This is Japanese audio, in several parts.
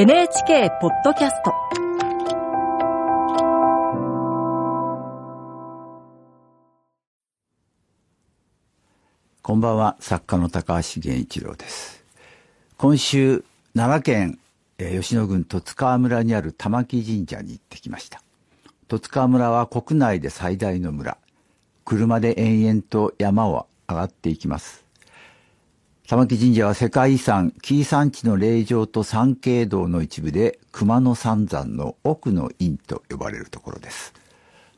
NHK ポッドキャスト。こんばんは。作家の高橋源一郎です。今週奈良県吉野郡十津川村にある玉木神社に行ってきました。十津川村は国内で最大の村。車で延々と山を上がっていきます。玉木神社は世界遺産紀伊山地の霊場と三景堂の一部で熊野三山の奥の院と呼ばれるところです。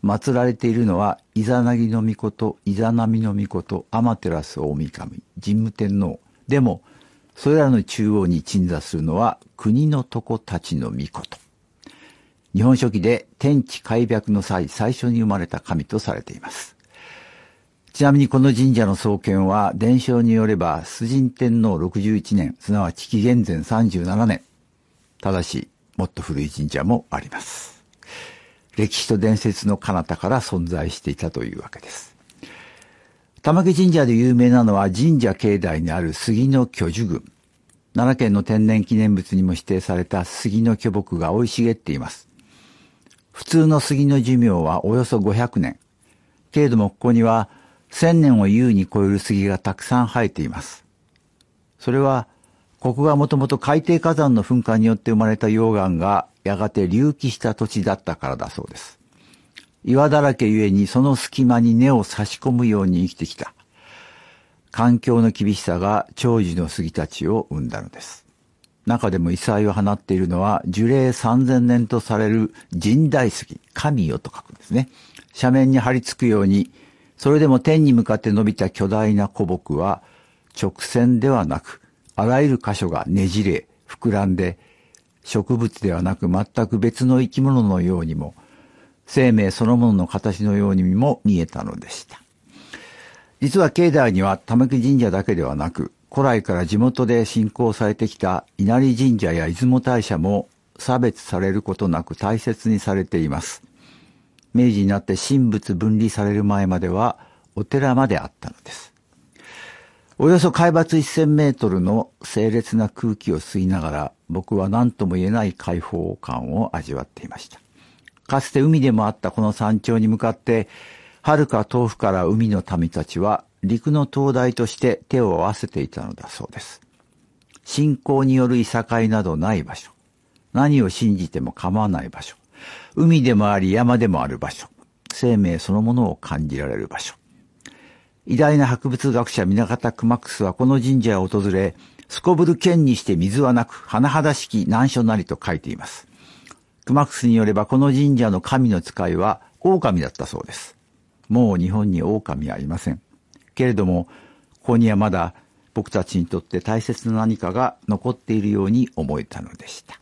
祀られているのはイザナギの御事イザナミの御事天照大神神神武天皇。でもそれらの中央に鎮座するのは国の床たちの御事日本書紀で天地開闢の際最初に生まれた神とされています。ちなみにこの神社の創建は伝承によれば崇神天皇61年、すなわち紀元前37年。ただし、もっと古い神社もあります。歴史と伝説の彼方から存在していたというわけです。玉木神社で有名なのは神社境内にある杉の巨樹群。奈良県の天然記念物にも指定された杉の巨木が生い茂っています。普通の杉の寿命はおよそ500年。けれどもここには千年を優に超える杉がたくさん生えています。それは、ここがもともと海底火山の噴火によって生まれた溶岩がやがて隆起した土地だったからだそうです。岩だらけゆえにその隙間に根を差し込むように生きてきた。環境の厳しさが長寿の杉たちを生んだのです。中でも異彩を放っているのは樹齢3000年とされる神代杉、神よと書くんですね。斜面に張り付くようにそれでも天に向かって伸びた巨大な古木は直線ではなく、あらゆる箇所がねじれ、膨らんで、植物ではなく全く別の生き物のようにも、生命そのものの形のようにも見えたのでした。実は境内には玉木神社だけではなく、古来から地元で信仰されてきた稲荷神社や出雲大社も差別されることなく大切にされています。明治になって神仏分離される前まではお寺まであったのです。およそ海抜1000メートルの清冽な空気を吸いながら僕は何とも言えない開放感を味わっていました。かつて海でもあったこの山頂に向かって遥か遠くから海の民たちは陸の灯台として手を合わせていたのだそうです。信仰によるいさかいなどない場所。何を信じても構わない場所。海でもあり山でもある場所。生命そのものを感じられる場所。偉大な博物学者南方熊楠はこの神社を訪れ、すこぶる剣にして水はなく、甚だしき難所なりと書いています。熊楠によればこの神社の神の使いは狼だったそうです。もう日本に狼はいません。けれども、ここにはまだ僕たちにとって大切な何かが残っているように思えたのでした。